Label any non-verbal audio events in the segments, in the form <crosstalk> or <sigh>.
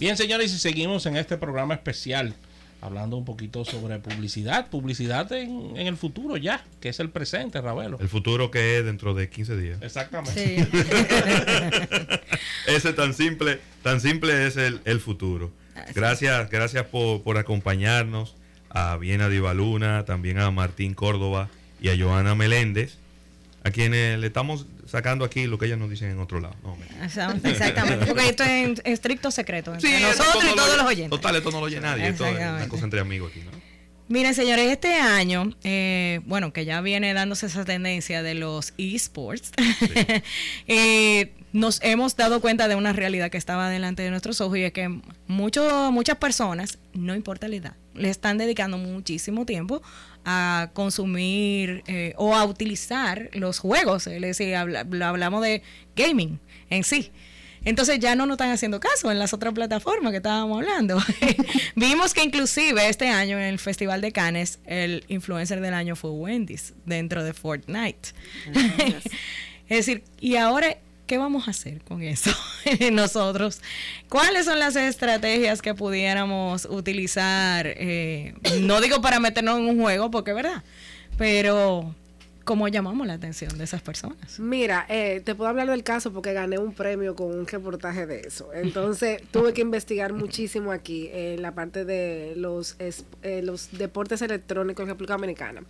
Bien, señores, y seguimos en este programa especial hablando un poquito sobre publicidad, publicidad en, el futuro ya, que es el presente, Ravelo. El futuro que es dentro de 15 días. Exactamente. <laughs> Ese tan simple, tan simple es el, futuro. Gracias, gracias por, por acompañarnos a Viena Divaluna, también a Martín Córdoba y a Joana Meléndez, a quienes le estamos sacando aquí lo que ellos nos dicen en otro lado. Exactamente, porque esto es en estricto secreto entre nosotros y todos los oyentes. Total, esto no lo oye nadie, esto es una cosa entre amigos aquí, ¿no? Miren, señores, este año, eh, bueno, que ya viene dándose esa tendencia de los esports, <laughs> eh, nos hemos dado cuenta de una realidad que estaba delante de nuestros ojos y es que mucho, muchas personas, no importa la edad, le están dedicando muchísimo tiempo a consumir eh, o a utilizar los juegos. Es decir, hablamos de gaming en sí. Entonces ya no nos están haciendo caso en las otras plataformas que estábamos hablando. <laughs> Vimos que inclusive este año en el Festival de Cannes el influencer del año fue Wendy's dentro de Fortnite. <laughs> es decir, y ahora ¿qué vamos a hacer con eso <laughs> nosotros? ¿Cuáles son las estrategias que pudiéramos utilizar? Eh, no digo para meternos en un juego, porque es verdad, pero ¿Cómo llamamos la atención de esas personas? Mira, eh, te puedo hablar del caso porque gané un premio con un reportaje de eso. Entonces <laughs> tuve que investigar muchísimo aquí en la parte de los, eh, los deportes electrónicos en República Dominicana.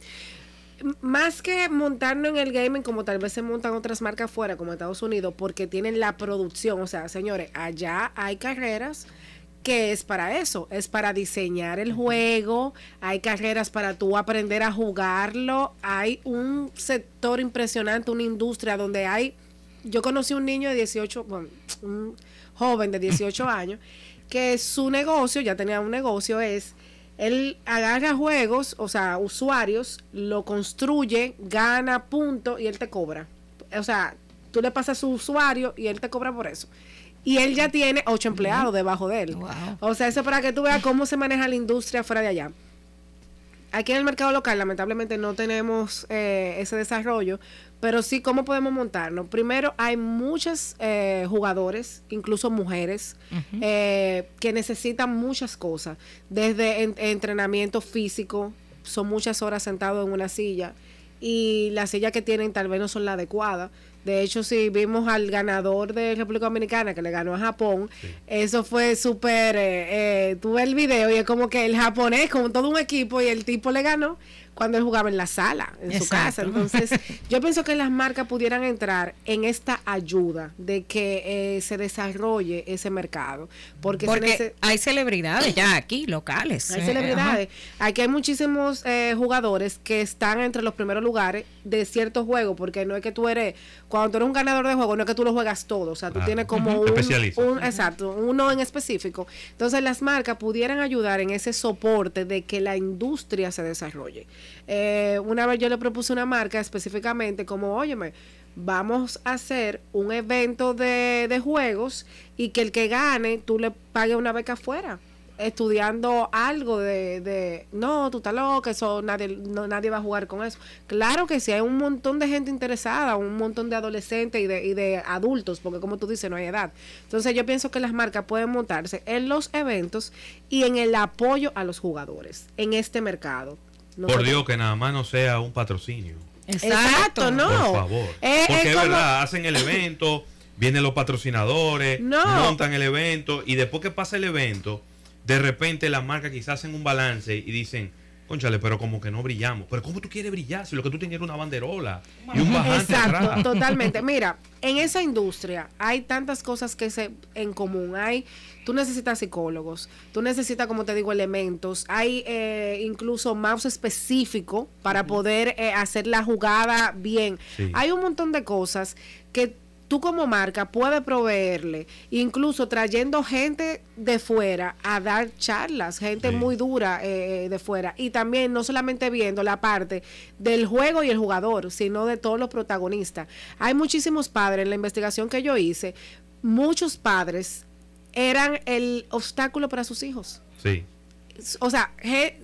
Más que montarnos en el gaming como tal vez se montan otras marcas fuera como Estados Unidos porque tienen la producción. O sea, señores, allá hay carreras que es para eso, es para diseñar el juego, hay carreras para tú aprender a jugarlo, hay un sector impresionante, una industria donde hay, yo conocí un niño de 18, bueno, un joven de 18 años, que su negocio, ya tenía un negocio, es, él agarra juegos, o sea, usuarios, lo construye, gana punto y él te cobra. O sea, tú le pasas su usuario y él te cobra por eso y él ya tiene ocho empleados debajo de él. O sea, eso para que tú veas cómo se maneja la industria fuera de allá. Aquí en el mercado local, lamentablemente, no tenemos eh, ese desarrollo, pero sí, ¿cómo podemos montarnos? Primero, hay muchos eh, jugadores, incluso mujeres, eh, que necesitan muchas cosas, desde entrenamiento físico, son muchas horas sentados en una silla, y las sillas que tienen tal vez no son las adecuadas. De hecho, si vimos al ganador de República Dominicana que le ganó a Japón, eso fue súper... Eh, eh, tuve el video y es como que el japonés con todo un equipo y el tipo le ganó cuando él jugaba en la sala, en su casa. Entonces, <laughs> yo pienso que las marcas pudieran entrar en esta ayuda de que eh, se desarrolle ese mercado. Porque, hay celebridades ya aquí, locales. Hay celebridades. Aquí hay muchísimos eh, jugadores que están entre los primeros lugares de ciertos juegos, porque no es que tú eres, cuando tú eres un ganador de juego, no es que tú lo juegas todo, o sea, tú tienes como un, un, exacto, uno en específico. Entonces, las marcas pudieran ayudar en ese soporte de que la industria se desarrolle. Eh, una vez yo le propuse una marca específicamente como, óyeme, vamos a hacer un evento de, de juegos y que el que gane, tú le pagues una beca afuera estudiando algo de, de no, tú estás loco, eso nadie, no, nadie va a jugar con eso. Claro que sí, hay un montón de gente interesada, un montón de adolescentes y de, y de adultos, porque como tú dices, no hay edad. Entonces yo pienso que las marcas pueden montarse en los eventos y en el apoyo a los jugadores en este mercado. Por Dios, que nada más no sea un patrocinio. Exacto, no. Por favor. Porque es, verdad, hacen el evento, vienen los patrocinadores, montan el evento y después que pasa el evento, de repente las marcas quizás hacen un balance y dicen, Conchale, pero como que no brillamos. Pero ¿cómo tú quieres brillar si lo que tú tienes era una banderola y un bajante Exacto, <laughs> totalmente. <laughs> Mira, en esa industria hay tantas cosas que se en común. Hay, tú necesitas psicólogos, tú necesitas, como te digo, elementos. Hay eh, incluso mouse específico para poder eh, hacer la jugada bien. Hay un montón de cosas que tú como marca puedes proveerle, incluso trayendo gente de fuera a dar charlas, gente muy dura eh, de fuera, y también no solamente viendo la parte del juego y el jugador, sino de todos los protagonistas. Hay muchísimos padres, en la investigación que yo hice, muchos padres eran el obstáculo para sus hijos. Sí o sea,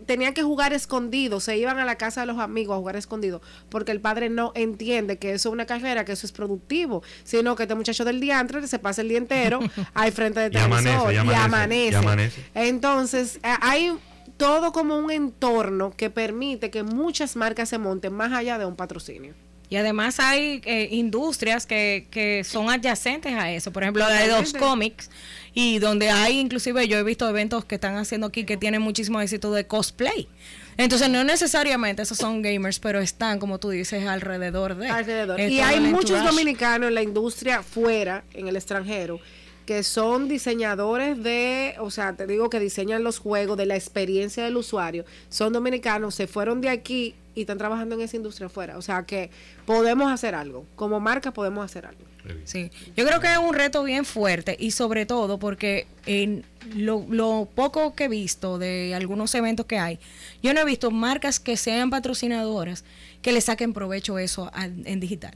tenían que jugar escondido, se iban a la casa de los amigos a jugar escondido, porque el padre no entiende que eso es una carrera, que eso es productivo, sino que este muchacho del diantre se pasa el día entero <laughs> ahí frente de televisor y amanece, y amanece. Entonces, hay todo como un entorno que permite que muchas marcas se monten más allá de un patrocinio. Y además hay eh, industrias que, que son adyacentes a eso. Por ejemplo, la de los cómics y donde hay inclusive yo he visto eventos que están haciendo aquí que tienen muchísimo éxito de cosplay. Entonces no necesariamente esos son gamers, pero están, como tú dices, alrededor de. Alrededor. Y hay muchos dominicanos en la industria fuera, en el extranjero, que son diseñadores de, o sea, te digo que diseñan los juegos, de la experiencia del usuario, son dominicanos, se fueron de aquí y están trabajando en esa industria afuera. O sea que podemos hacer algo. Como marca podemos hacer algo. Sí, yo creo que es un reto bien fuerte y sobre todo porque en lo, lo, poco que he visto de algunos eventos que hay, yo no he visto marcas que sean patrocinadoras que le saquen provecho eso en digital.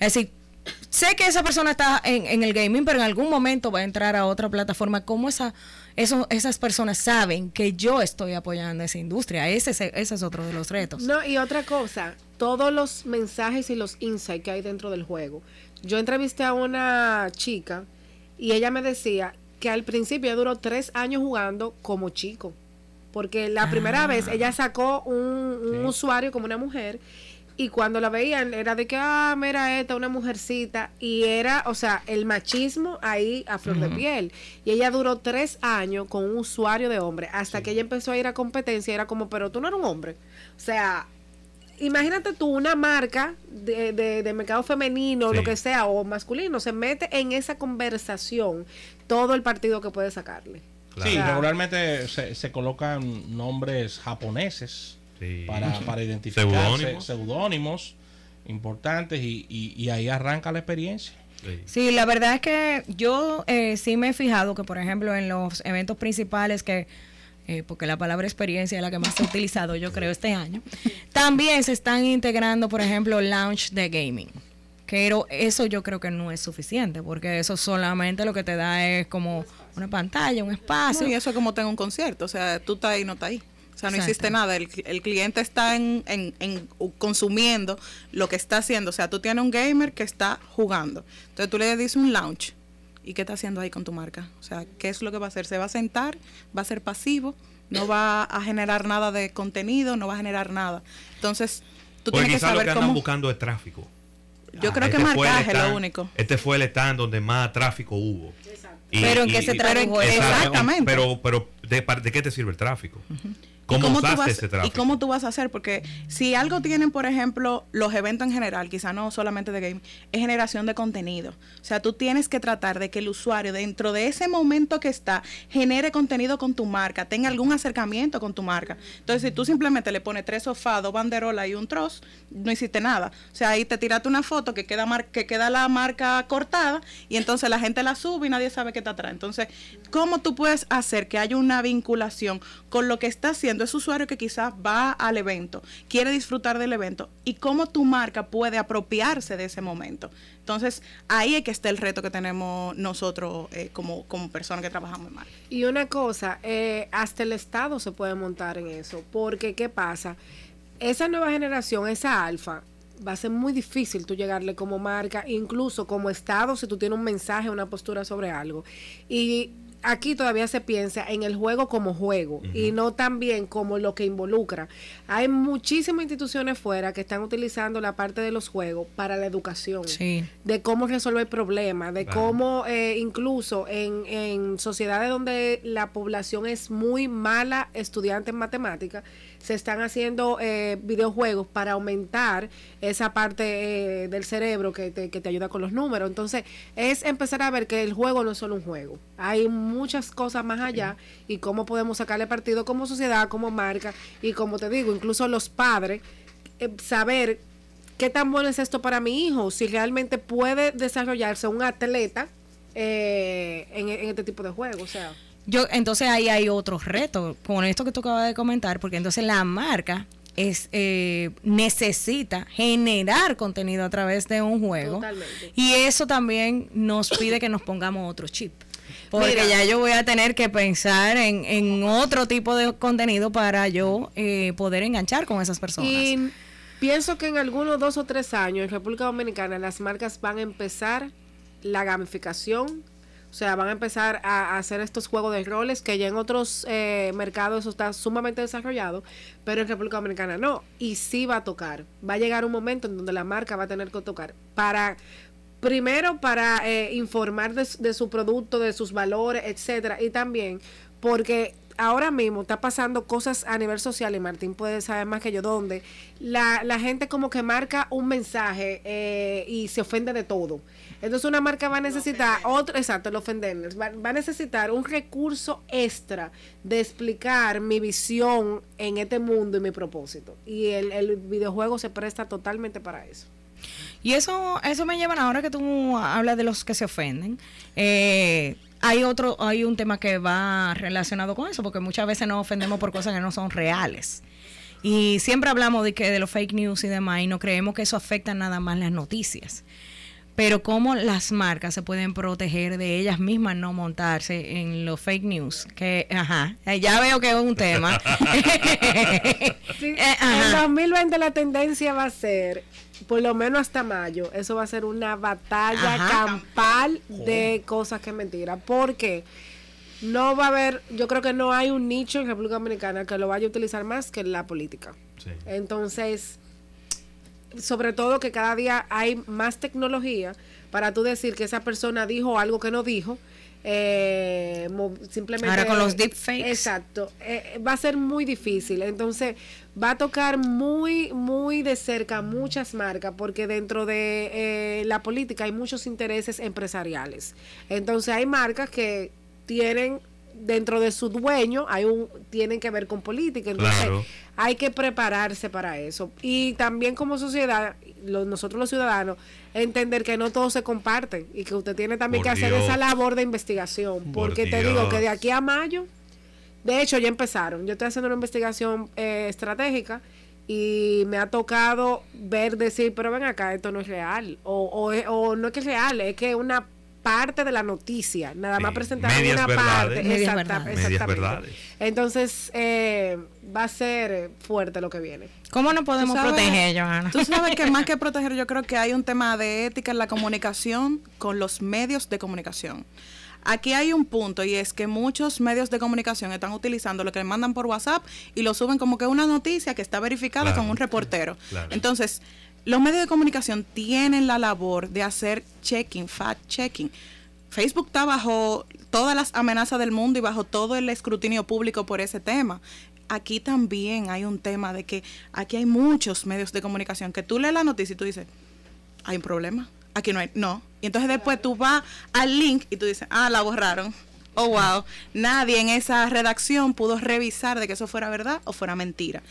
Es decir, sé que esa persona está en, el gaming, pero en algún momento va a entrar a otra plataforma. ¿Cómo esa, eso, esas personas saben que yo estoy apoyando esa industria? Ese, ese es otro de los retos. No, y otra cosa, todos los mensajes y los insights que hay dentro del juego. Yo entrevisté a una chica y ella me decía que al principio duró tres años jugando como chico. Porque la primera ah. vez ella sacó un, usuario como una mujer y cuando la veían era de que, ah, mira esta, una mujercita. Y era, o sea, el machismo ahí a flor de piel. Y ella duró tres años con un usuario de hombre. Hasta que ella empezó a ir a competencia. Era como, pero tú no eres un hombre. O sea, imagínate tú una marca de, de, mercado femenino, lo que sea, o masculino, se mete en esa conversación todo el partido que puede sacarle. Sí, regularmente se, se colocan nombres japoneses para, para identificar seudónimos importantes y, ahí arranca la experiencia. Sí. la verdad es que yo eh, sí me he fijado que, por ejemplo, en los eventos principales que, eh, porque la palabra experiencia es la que más se ha utilizado, yo creo, este año, también se están integrando, por ejemplo, launch de gaming. Pero eso yo creo que no es suficiente, porque eso solamente lo que te da es como una pantalla, un espacio. y eso es como tengo un concierto, o sea, tú estás ahí, no estás ahí. O sea, no existe nada. El, cliente está en, en, consumiendo lo que está haciendo. O sea, tú tienes un gamer que está jugando. Entonces tú le dices un launch. ¿Y qué está haciendo ahí con tu marca? O sea, ¿qué es lo que va a hacer? ¿Se va a sentar? ¿Va a ser pasivo? ¿No va a generar nada de contenido? ¿No va a generar nada? Entonces, tú tienes que saber lo que andan buscando es tráfico. Yo creo que este marcaje es lo único. Este fue el stand donde más tráfico hubo. pero en qué se tradujo Exactamente. Pero, pero ¿de, ¿de, qué te sirve el tráfico? ¿Cómo, tú vas, ¿Y cómo tú vas a hacer? Porque si algo tienen, por ejemplo, los eventos en general, quizá no solamente de game, es generación de contenido. O sea, tú tienes que tratar de que el usuario, dentro de ese momento que está, genere contenido con tu marca, tenga algún acercamiento con tu marca. Entonces, si tú simplemente le pones tres sofás, dos banderolas y un troz, no hiciste nada. O sea, ahí te tiraste una foto que queda, que queda la marca cortada y entonces la gente la sube y nadie sabe qué está atrás. Entonces, ¿cómo tú puedes hacer que haya una vinculación con lo que está haciendo es usuario que quizás va al evento, quiere disfrutar del evento y cómo tu marca puede apropiarse de ese momento. Entonces, ahí es que está el reto que tenemos nosotros eh, como, como personas que trabajamos en marca. Y una cosa, eh, hasta el Estado se puede montar en eso, porque ¿qué pasa? Esa nueva generación, esa alfa, va a ser muy difícil tú llegarle como marca, incluso como Estado, si tú tienes un mensaje, una postura sobre algo. Y aquí todavía se piensa en el juego como juego y no también como lo que involucra. Hay muchísimas instituciones fuera que están utilizando la parte de los juegos para la educación, de cómo resolver problemas, de cómo eh, incluso en, en sociedades donde la población es muy mala estudiante en matemáticas, se están haciendo eh, videojuegos para aumentar esa parte eh, del cerebro que te, que te ayuda con los números. Entonces, es empezar a ver que el juego no es solo un juego. Hay muchas cosas más allá y cómo podemos sacarle partido como sociedad, como marca y como te digo, incluso los padres, eh, saber qué tan bueno es esto para mi hijo, si realmente puede desarrollarse un atleta en, en, este tipo de juegos. O sea. Yo, entonces ahí hay otro reto con esto que tú acabas de comentar, porque entonces la marca es eh, necesita generar contenido a través de un juego y eso también nos pide que nos pongamos otro chip. Porque ya yo voy a tener que pensar en, otro tipo de contenido para yo eh, poder enganchar con esas personas. Y pienso que en algunos dos o tres años en República Dominicana las marcas van a empezar la gamificación o sea, van a empezar a, hacer estos juegos de roles que ya en otros eh, mercados eso está sumamente desarrollado, pero en República Dominicana no. Y sí va a tocar. Va a llegar un momento en donde la marca va a tener que tocar para primero para eh, informar de, de, su producto, de sus valores, etcétera, y también porque ahora mismo está pasando cosas a nivel social, y Martín puede saber más que yo, donde la, la gente como que marca un mensaje eh, y se ofende de todo. Entonces una marca va a necesitar otro, exacto, el ofendernos, va, a necesitar un recurso extra de explicar mi visión en este mundo y mi propósito. Y el, el videojuego se presta totalmente para eso. Y eso, eso me lleva ahora que tú hablas de los que se ofenden. Eh, hay otro, hay un tema que va relacionado con eso, porque muchas veces nos ofendemos por cosas que no son reales. Y siempre hablamos de que de los fake news y demás, y no creemos que eso afecta nada más las noticias. Pero cómo las marcas se pueden proteger de ellas mismas no montarse en los fake news, que ajá, ya veo que es un tema. <laughs> <laughs> En 2020 la tendencia va a ser por lo menos hasta mayo, eso va a ser una batalla campal de cosas que mentira. Porque no va a haber, yo creo que no hay un nicho en República Dominicana que lo vaya a utilizar más que la política. Entonces, sobre todo que cada día hay más tecnología para tú decir que esa persona dijo algo que no dijo eh, simplemente ahora con los deepfakes. Exacto. Eh, va a ser muy difícil. Entonces va a tocar muy muy de cerca muchas marcas porque dentro de eh, la política hay muchos intereses empresariales. Entonces hay marcas que tienen dentro de su dueño hay un tienen que ver con política. Entonces hay que prepararse para eso. Y también como sociedad nosotros los ciudadanos entender que no todo se comparte y que usted tiene también que hacer esa labor de investigación. porque te digo que de aquí a mayo, de hecho ya empezaron. Yo estoy haciendo una investigación eh, estratégica y me ha tocado ver, decir, pero ven acá, esto no es real. O, o, o no es que es real, es que una parte de la noticia, nada más presentar una parte. exactamente. Entonces, eh, va a ser fuerte lo que viene. ¿Cómo nos podemos proteger, Johanna? Tú sabes que más que <laughs> proteger, yo creo que hay un tema de ética en la comunicación con los medios de comunicación. Aquí hay un punto y es que muchos medios de comunicación están utilizando lo que le mandan por WhatsApp y lo suben como que una noticia que está verificada con un reportero. Entonces, los medios de comunicación tienen la labor de hacer checking, fact-checking. Facebook está bajo todas las amenazas del mundo y bajo todo el escrutinio público por ese tema. Aquí también hay un tema de que aquí hay muchos medios de comunicación que tú lees la noticia y tú dices, hay un problema, aquí no hay, no. Y entonces después tú vas al link y tú dices, ah, la borraron. Oh, wow. Nadie en esa redacción pudo revisar de que eso fuera verdad o fuera mentira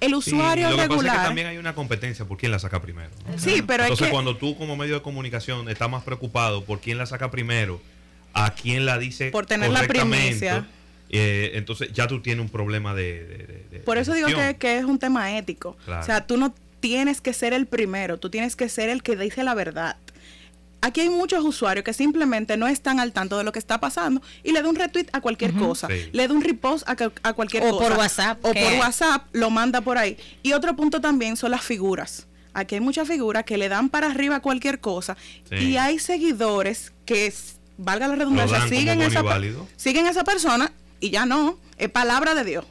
el usuario lo que regular. Pasa es que también hay una competencia por quién la saca primero. Sí, pero Entonces, cuando tú como medio de comunicación estás más preocupado por quién la saca primero, a quién la dice por tener la primicia. Eh, entonces ya tú tienes un problema de... por eso digo que, que, es un tema ético. O sea, tú no tienes que ser el primero, tú tienes que ser el que dice la verdad aquí hay muchos usuarios que simplemente no están al tanto de lo que está pasando y le da un retweet a cualquier cosa, le da un repost a, cualquier cosa. O por WhatsApp. O por WhatsApp lo manda por ahí. Y otro punto también son las figuras. Aquí hay muchas figuras que le dan para arriba cualquier cosa y hay seguidores que, valga la redundancia, siguen esa, siguen esa persona y ya no, es palabra de Dios.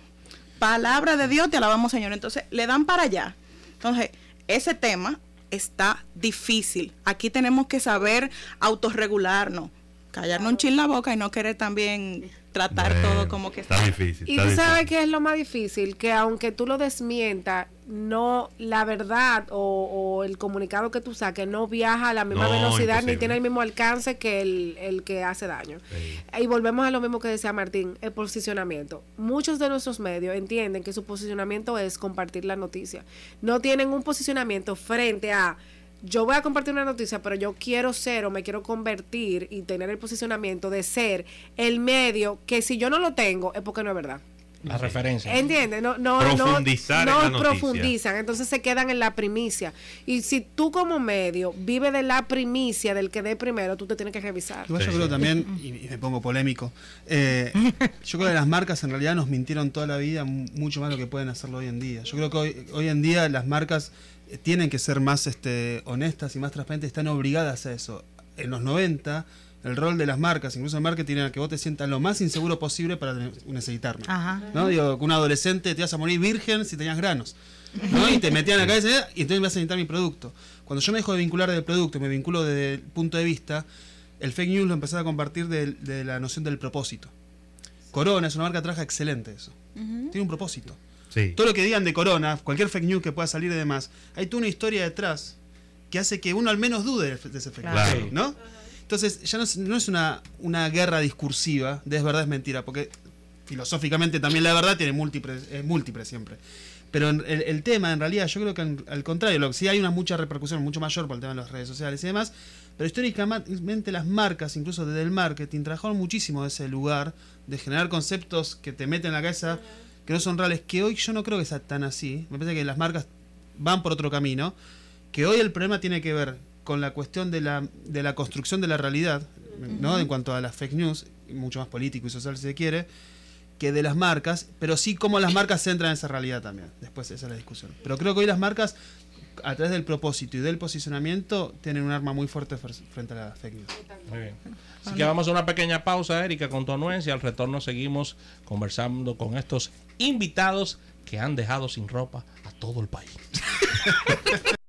Palabra de Dios, te alabamos Señor. Entonces, le dan para allá. Entonces, ese tema está difícil. Aquí tenemos que saber autorregularnos, callarnos un chin la boca y no querer también tratar todo como que está, difícil. Y tú sabes que es lo más difícil, que aunque tú lo desmientas, no la verdad o, el comunicado que tú saques no viaja a la misma velocidad ni tiene el mismo alcance que el, que hace daño. Y volvemos a lo mismo que decía Martín, el posicionamiento. Muchos de nuestros medios entienden que su posicionamiento es compartir la noticia. No tienen un posicionamiento frente a yo voy a compartir una noticia, pero yo quiero ser o me quiero convertir y tener el posicionamiento de ser el medio que si yo no lo tengo es porque no es verdad. la referencia. ¿Entiendes? No, no, Profundizar no, no profundizan, entonces se quedan en la primicia. Y si tú como medio vives de la primicia del que dé primero, tú te tienes que revisar. Yo creo también, y me pongo polémico, eh, yo creo que las marcas en realidad nos mintieron toda la vida mucho más de lo que pueden hacerlo hoy en día. Yo creo que hoy, hoy en día las marcas tienen que ser más este, honestas y más transparentes, están obligadas a eso. En los 90 el rol de las marcas, incluso el marketing, era que vos te sientas lo más inseguro posible para necesitarme. ¿no? Digo, que un adolescente te vas a morir virgen si tenías granos. ¿no? Y te metían cabeza y entonces me vas a necesitar mi producto. Cuando yo me dejo de vincular del producto, me vinculo desde el punto de vista, el fake news lo empezaba a compartir de, la noción del propósito. Corona es una marca que trabaja excelente eso. Tiene un propósito. Todo lo que digan de Corona, cualquier fake news que pueda salir de demás, hay toda una historia detrás que hace que uno al menos dude de ese fake news. ¿no? Entonces, ya no es, una, una, guerra discursiva de es verdad, es mentira, porque filosóficamente también la verdad tiene múltiple, es múltiple siempre. Pero el, tema, en realidad, yo creo que al contrario, lo, sí hay una mucha repercusión, mucho mayor por el tema de las redes sociales y demás, pero históricamente las marcas, incluso desde el marketing, trabajaron muchísimo de ese lugar de generar conceptos que te meten en la cabeza que no son reales, que hoy yo no creo que sea tan así. Me parece que las marcas van por otro camino, que hoy el problema tiene que ver con la cuestión de la, de la construcción de la realidad, ¿no? En cuanto a las fake news, mucho más político y social si se quiere, que de las marcas, pero sí cómo las marcas entran en esa realidad también. Después esa es la discusión. Pero creo que hoy las marcas, a través del propósito y del posicionamiento, tienen un arma muy fuerte frente a las fake news. Muy bien. Así que vamos a una pequeña pausa, Erika, con tu anuencia. Al retorno seguimos conversando con estos invitados que han dejado sin ropa a todo el país. <laughs>